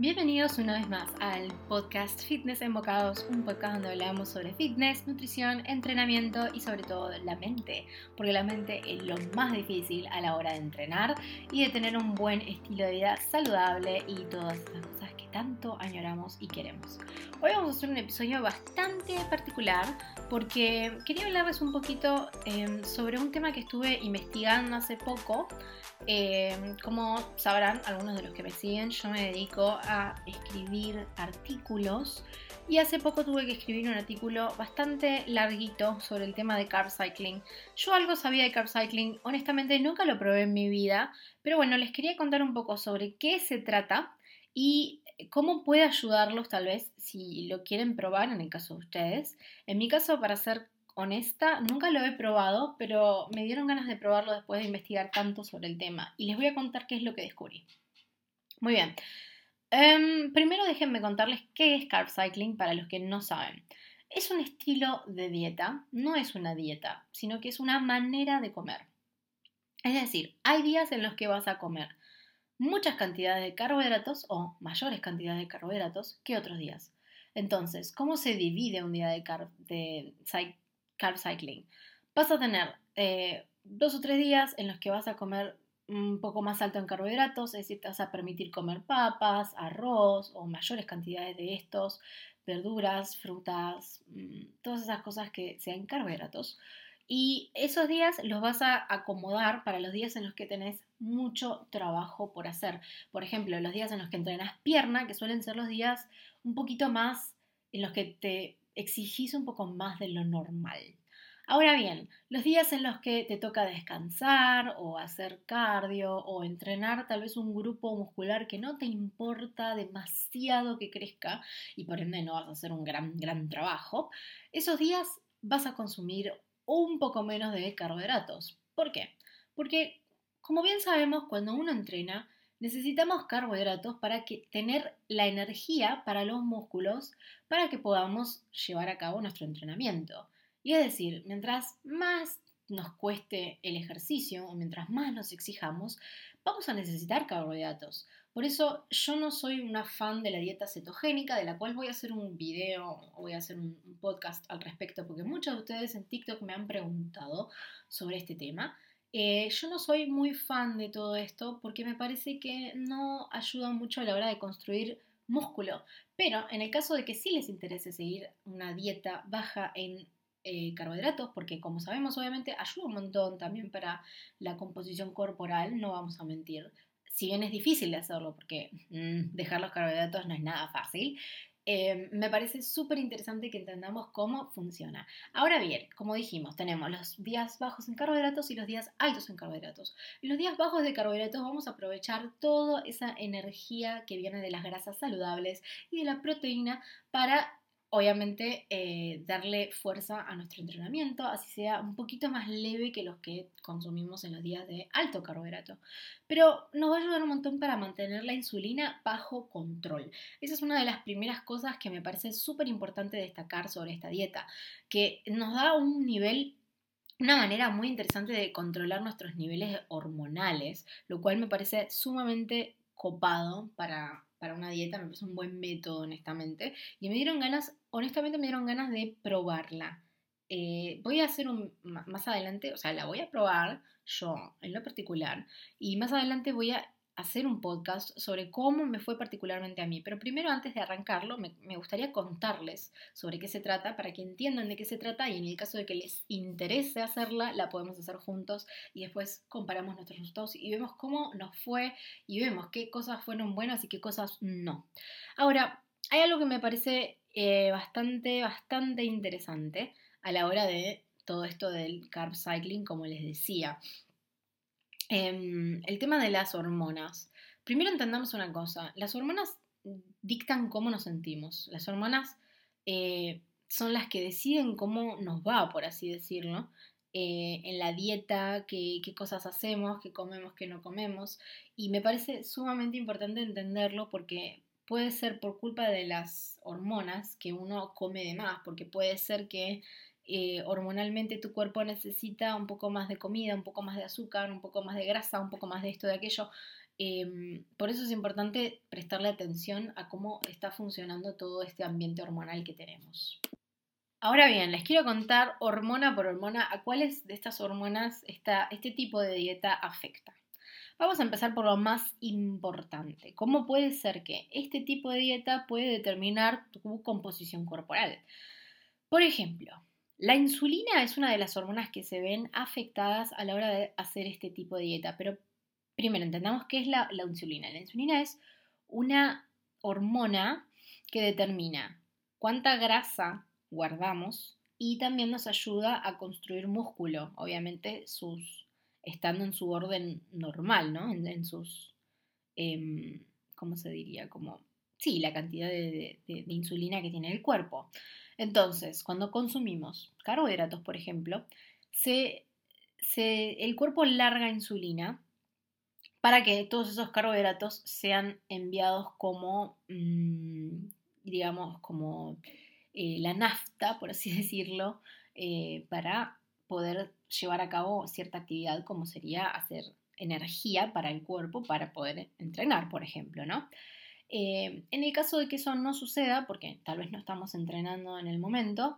Bienvenidos una vez más al podcast Fitness en Bocados, un podcast donde hablamos sobre fitness, nutrición, entrenamiento y sobre todo la mente, porque la mente es lo más difícil a la hora de entrenar y de tener un buen estilo de vida saludable y todas las cosas tanto añoramos y queremos. Hoy vamos a hacer un episodio bastante particular porque quería hablarles un poquito em, sobre un tema que estuve investigando hace poco eh, como sabrán algunos de los que me siguen, yo me dedico a escribir artículos y hace poco tuve que escribir un artículo bastante larguito sobre el tema de carb cycling. Yo algo sabía de carb cycling, honestamente nunca lo probé en mi vida, pero bueno, les quería contar un poco sobre qué se trata y cómo puede ayudarlos tal vez si lo quieren probar en el caso de ustedes. En mi caso, para hacer honesta, nunca lo he probado, pero me dieron ganas de probarlo después de investigar tanto sobre el tema. Y les voy a contar qué es lo que descubrí. Muy bien. Em, primero déjenme contarles qué es carb cycling para los que no saben. Es un estilo de dieta, no es una dieta, sino que es una manera de comer. Es decir, hay días en los que vas a comer muchas cantidades de carbohidratos o mayores cantidades de carbohidratos que otros días. Entonces, ¿cómo se divide un día de, carb, cycling. Vas a tener eh, dos o tres días en los que vas a comer un poco más alto en carbohidratos, es decir, te vas a permitir comer papas, arroz o mayores cantidades de estos, verduras, frutas, mm, todas esas cosas que sean carbohidratos. Y esos días los vas a acomodar para los días en los que tenés mucho trabajo por hacer. Por ejemplo, los días en los que entrenas pierna, que suelen ser los días un poquito más en los que te exigís un poco más de lo normal. Ahora bien, los días en los que te toca descansar o hacer cardio o entrenar tal vez un grupo muscular que no te importa demasiado que crezca y por ende no vas a hacer un gran, gran trabajo, esos días vas a consumir un poco menos de carbohidratos. ¿Por qué? Porque, como bien sabemos, cuando uno entrena, necesitamos carbohidratos para que, tener la energía para los músculos para que podamos llevar a cabo nuestro entrenamiento. Y es decir, mientras más nos cueste el ejercicio o mientras más nos exijamos, vamos a necesitar carbohidratos. Por eso yo no soy una fan de la dieta cetogénica, de la cual voy a hacer un video o voy a hacer un podcast al respecto, porque muchos de ustedes en TikTok me han preguntado sobre este tema. Eh, yo no soy muy fan de todo esto porque me parece que no ayuda mucho a la hora de construir músculo. Pero en el caso de que sí les interese seguir una dieta baja en eh, carbohidratos, porque como sabemos obviamente ayuda un montón también para la composición corporal, no vamos a mentir. Si bien es difícil de hacerlo, porque mm, dejar los carbohidratos no es nada fácil, Em, me parece súper interesante que entendamos cómo funciona. Ahora bien, como dijimos, tenemos los días bajos en carbohidratos y los días altos en carbohidratos. En los días bajos de carbohidratos vamos a aprovechar toda esa energía que viene de las grasas saludables y de la proteína para obviamente eh, darle fuerza a nuestro entrenamiento, así sea un poquito más leve que los que consumimos en los días de alto carbohidrato. Pero nos va a ayudar un montón para mantener la insulina bajo control. Esa es una de las primeras cosas que me parece súper importante destacar sobre esta dieta, que nos da un nivel una manera muy interesante de controlar nuestros niveles hormonales, lo cual me parece sumamente copado para, para una dieta, me parece un buen método, honestamente. Y me dieron ganas, honestamente me dieron ganas de probarla. Eh, voy a hacer un, más adelante, o sea, la voy a probar yo en lo particular. Y más adelante voy a hacer un podcast sobre cómo me fue particularmente a mí. Pero primero, antes de arrancarlo, me, gustaría contarles sobre qué se trata para que entiendan de qué se trata y en el caso de que les interese hacerla, la podemos hacer juntos y después comparamos nuestros resultados y vemos cómo nos fue y vemos qué cosas fueron buenas y qué cosas no. Ahora, hay algo que me parece eh, bastante, bastante interesante a la hora de todo esto del carb cycling, como les decía. Em, el tema de las hormonas. Primero entendamos una cosa, las hormonas dictan cómo nos sentimos. Las hormonas eh, son las que deciden cómo nos va, por así decirlo, eh, en la dieta, qué, qué, cosas hacemos, qué comemos, qué no comemos. Y me parece sumamente importante entenderlo porque puede ser por culpa de las hormonas que uno come de más, porque puede ser que eh, hormonalmente tu cuerpo necesita un poco más de comida, un poco más de azúcar, un poco más de grasa, un poco más de esto, de aquello. Em, por eso es importante prestarle atención a cómo está funcionando todo este ambiente hormonal que tenemos. Ahora bien, les quiero contar hormona por hormona a cuáles de estas hormonas este tipo de dieta afecta. Vamos a empezar por lo más importante. ¿Cómo puede ser que este tipo de dieta puede determinar tu composición corporal? Por ejemplo, la insulina es una de las hormonas que se ven afectadas a la hora de hacer este tipo de dieta, pero primero entendamos qué es la, insulina. La insulina es una hormona que determina cuánta grasa guardamos y también nos ayuda a construir músculo, obviamente sus, estando en su orden normal, ¿no? En, sus, em, ¿cómo se diría? Como, sí, la cantidad de, insulina que tiene el cuerpo. Entonces, cuando consumimos carbohidratos, por ejemplo, se, el cuerpo larga insulina para que todos esos carbohidratos sean enviados como, mm, digamos, como eh, la nafta, por así decirlo, eh, para poder llevar a cabo cierta actividad como sería hacer energía para el cuerpo para poder entrenar, por ejemplo, ¿no? Eh, en el caso de que eso no suceda, porque tal vez no estamos entrenando en el momento,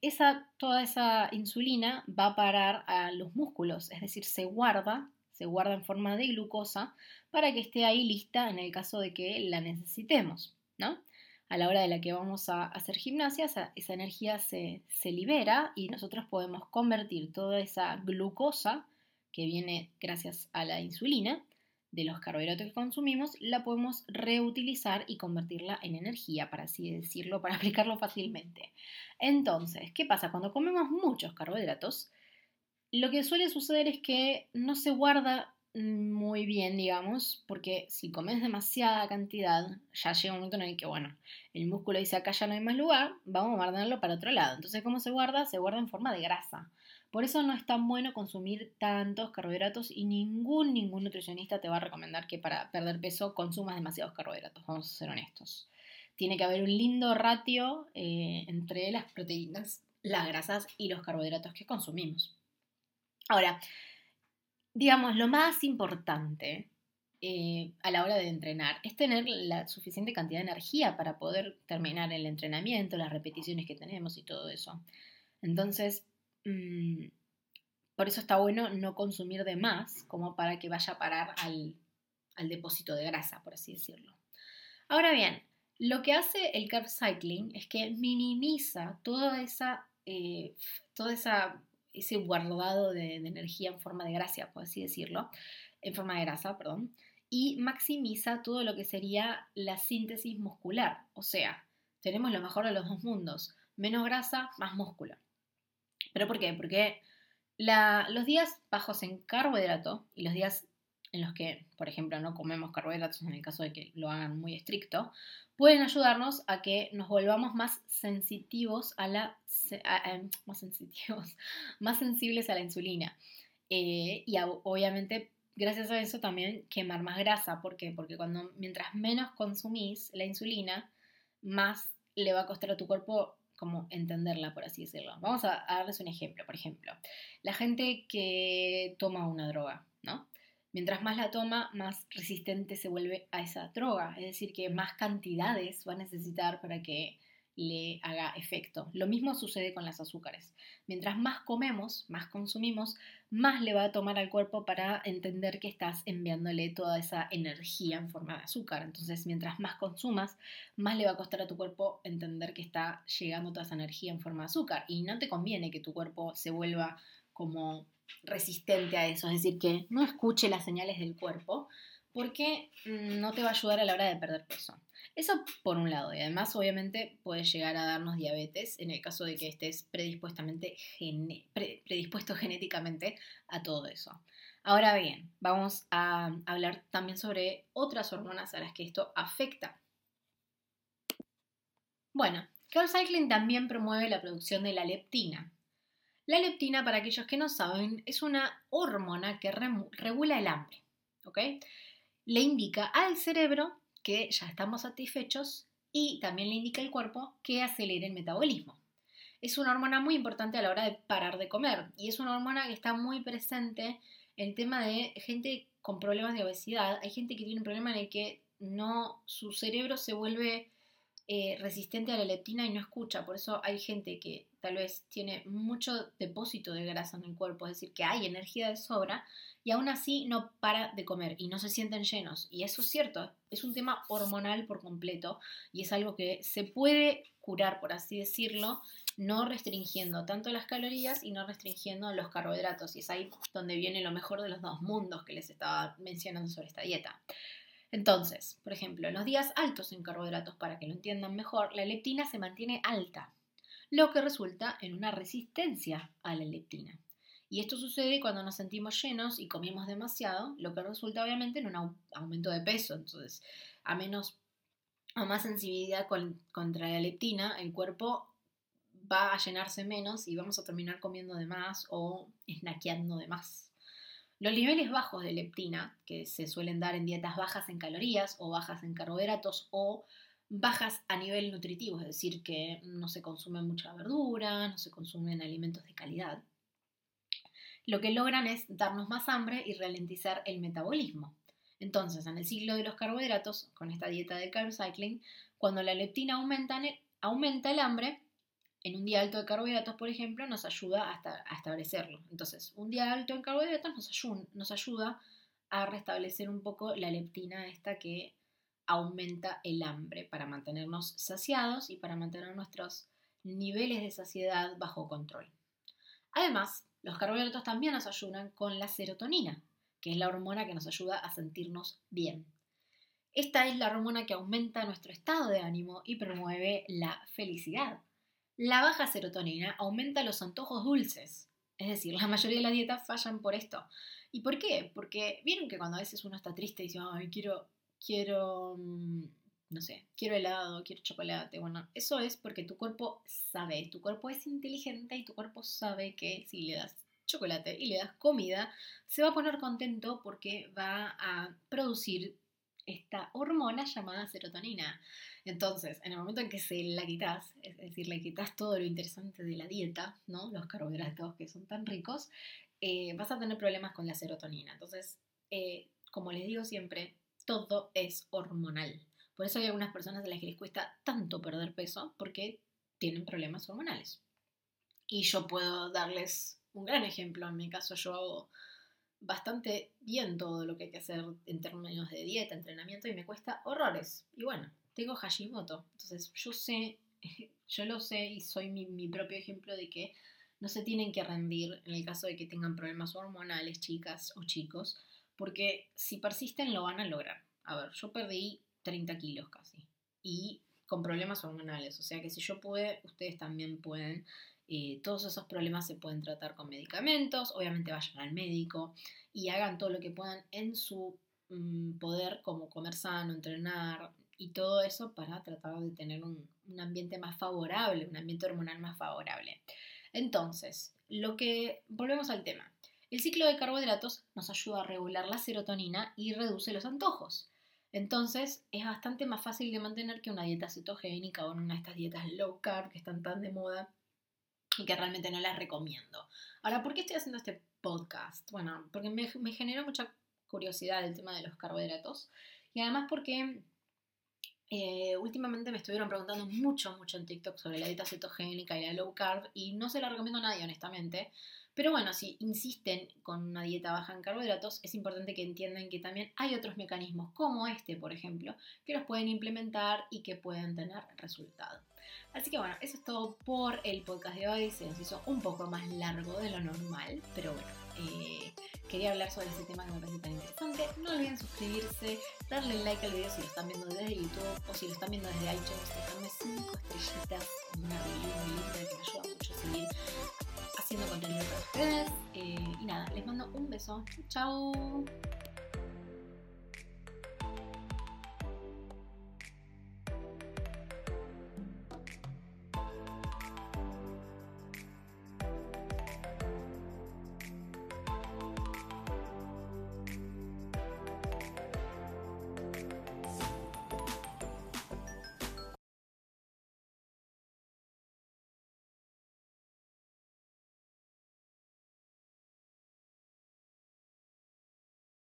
esa, toda esa insulina va a parar a los músculos, es decir, se guarda, se guarda en forma de glucosa para que esté ahí lista en el caso de que la necesitemos, ¿no? a la hora de la que vamos a hacer gimnasia, esa, energía se, libera y nosotros podemos convertir toda esa glucosa que viene gracias a la insulina de los carbohidratos que consumimos, la podemos reutilizar y convertirla en energía, para así decirlo, para aplicarlo fácilmente. Entonces, ¿qué pasa? Cuando comemos muchos carbohidratos, lo que suele suceder es que no se guarda muy bien, digamos, porque si comes demasiada cantidad, ya llega un momento en el que, bueno, el músculo dice acá ya no hay más lugar, vamos a guardarlo para otro lado. Entonces, ¿cómo se guarda? Se guarda en forma de grasa. Por eso no es tan bueno consumir tantos carbohidratos y ningún, ningún nutricionista te va a recomendar que para perder peso consumas demasiados carbohidratos, vamos a ser honestos. Tiene que haber un lindo ratio eh, entre las proteínas, las grasas y los carbohidratos que consumimos. Ahora, digamos, lo más importante eh, a la hora de entrenar es tener la suficiente cantidad de energía para poder terminar el entrenamiento, las repeticiones que tenemos y todo eso. Entonces, mm, por eso está bueno no consumir de más como para que vaya a parar al, depósito de grasa, por así decirlo. Ahora bien, lo que hace el carb cycling es que minimiza toda esa, eh, toda esa ese guardado de, energía en forma de grasa, por así decirlo, en forma de grasa, perdón, y maximiza todo lo que sería la síntesis muscular. O sea, tenemos lo mejor de los dos mundos, menos grasa, más músculo. ¿Pero por qué? Porque los días bajos en carbohidrato y los días en los que, por ejemplo, no comemos carbohidratos en el caso de que lo hagan muy estricto, pueden ayudarnos a que nos volvamos más sensitivos a la más sensitivos, más sensibles a la insulina. Eh, y obviamente gracias a eso también quemar más grasa. ¿Por qué? Porque cuando mientras menos consumís la insulina, más le va a costar a tu cuerpo como entenderla, por así decirlo. Vamos a darles un ejemplo. Por ejemplo, la gente que toma una droga, ¿no? Mientras más la toma, más resistente se vuelve a esa droga. Es decir, que más cantidades va a necesitar para que le haga efecto. Lo mismo sucede con las azúcares. Mientras más comemos, más consumimos, más le va a tomar al cuerpo para entender que estás enviándole toda esa energía en forma de azúcar. Entonces, mientras más consumas, más le va a costar a tu cuerpo entender que está llegando toda esa energía en forma de azúcar. Y no te conviene que tu cuerpo se vuelva como resistente a eso, es decir, que no escuche las señales del cuerpo porque mm, no te va a ayudar a la hora de perder peso. Eso por un lado, y además obviamente puede llegar a darnos diabetes en el caso de que estés predispuestamente predispuesto genéticamente a todo eso. Ahora bien, vamos a hablar también sobre otras hormonas a las que esto afecta. Bueno, Carl Cycling también promueve la producción de la leptina, la leptina, para aquellos que no saben, es una hormona que regula el hambre. ¿ok? Le indica al cerebro que ya estamos satisfechos y también le indica al cuerpo que acelere el metabolismo. Es una hormona muy importante a la hora de parar de comer y es una hormona que está muy presente el tema de gente con problemas de obesidad. Hay gente que tiene un problema en el que no, su cerebro se vuelve eh, resistente a la leptina y no escucha. Por eso hay gente que tal vez tiene mucho depósito de grasa en el cuerpo, es decir, que hay energía de sobra y aún así no para de comer y no se sienten llenos. Y eso es cierto, es un tema hormonal por completo y es algo que se puede curar, por así decirlo, no restringiendo tanto las calorías y no restringiendo los carbohidratos. Y es ahí donde viene lo mejor de los dos mundos que les estaba mencionando sobre esta dieta. Entonces, por ejemplo, en los días altos en carbohidratos, para que lo entiendan mejor, la leptina se mantiene alta, lo que resulta en una resistencia a la leptina. Y esto sucede cuando nos sentimos llenos y comemos demasiado, lo que resulta obviamente en un aumento de peso. Entonces, a menos o más sensibilidad contra la leptina, el cuerpo va a llenarse menos y vamos a terminar comiendo de más o snackeando de más. Los niveles bajos de leptina, que se suelen dar en dietas bajas en calorías o bajas en carbohidratos o bajas a nivel nutritivo, es decir, que no se consume mucha verdura, no se consumen alimentos de calidad, lo que logran es darnos más hambre y ralentizar el metabolismo. Entonces, en el ciclo de los carbohidratos, con esta dieta de carb cycling, cuando la leptina aumenta, aumenta el hambre, en un día alto de carbohidratos, por ejemplo, nos ayuda a, establecerlo. Entonces, un día alto en carbohidratos nos ayuda, nos ayuda a restablecer un poco la leptina esta que aumenta el hambre para mantenernos saciados y para mantener nuestros niveles de saciedad bajo control. Además, los carbohidratos también nos ayudan con la serotonina, que es la hormona que nos ayuda a sentirnos bien. Esta es la hormona que aumenta nuestro estado de ánimo y promueve la felicidad. La baja serotonina aumenta los antojos dulces, es decir, la mayoría de las dietas fallan por esto. ¿Y por qué? Porque vieron que cuando a veces uno está triste y dice, ay, quiero, quiero mm, no sé, quiero helado, quiero chocolate. Bueno, eso es porque tu cuerpo sabe, tu cuerpo es inteligente y tu cuerpo sabe que si le das chocolate y le das comida, se va a poner contento porque va a producir esta hormona llamada serotonina. Entonces, en el momento en que se la quitas, es decir, le quitas todo lo interesante de la dieta, ¿no? Los carbohidratos que son tan ricos, eh, vas a tener problemas con la serotonina. Entonces, eh, como les digo siempre, todo es hormonal. Por eso hay algunas personas a las que les cuesta tanto perder peso porque tienen problemas hormonales. Y yo puedo darles un gran ejemplo. En mi caso yo hago bastante bien todo lo que hay que hacer en términos de dieta, entrenamiento y me cuesta horrores. Y bueno, tengo Hashimoto. Entonces yo sé, yo lo sé y soy mi, mi propio ejemplo de que no se tienen que rendir en el caso de que tengan problemas hormonales, chicas o chicos, porque si persisten lo van a lograr. A ver, yo perdí 30 kilos casi. Y con problemas hormonales. O sea que si yo pude, ustedes también pueden. Eh, todos esos problemas se pueden tratar con medicamentos. Obviamente vayan al médico y hagan todo lo que puedan en su mm, poder, como comer sano, entrenar y todo eso para tratar de tener un, un ambiente más favorable, un ambiente hormonal más favorable. Entonces, lo que volvemos al tema. El ciclo de carbohidratos nos ayuda a regular la serotonina y reduce los antojos. Entonces es bastante más fácil de mantener que una dieta cetogénica o una de estas dietas low carb que están tan de moda y que realmente no las recomiendo. Ahora, ¿por qué estoy haciendo este podcast? Bueno, porque me, generó mucha curiosidad el tema de los carbohidratos y además porque eh, últimamente me estuvieron preguntando mucho, mucho en TikTok sobre la dieta cetogénica y la low carb y no se la recomiendo a nadie, honestamente. Pero bueno, si insisten con una dieta baja en carbohidratos, es importante que entiendan que también hay otros mecanismos, como este, por ejemplo, que los pueden implementar y que pueden tener resultado. Así que bueno, eso es todo por el podcast de hoy. Se nos hizo un poco más largo de lo normal, pero bueno, eh, quería hablar sobre este tema que me parece tan interesante. No olviden suscribirse, darle like al video si lo están viendo desde YouTube o si lo están viendo desde iTunes, dejarme 5 estrellitas, una review muy linda que me ayuda mucho a seguir haciendo contenido para ustedes. Eh, y nada, les mando un beso. Chao.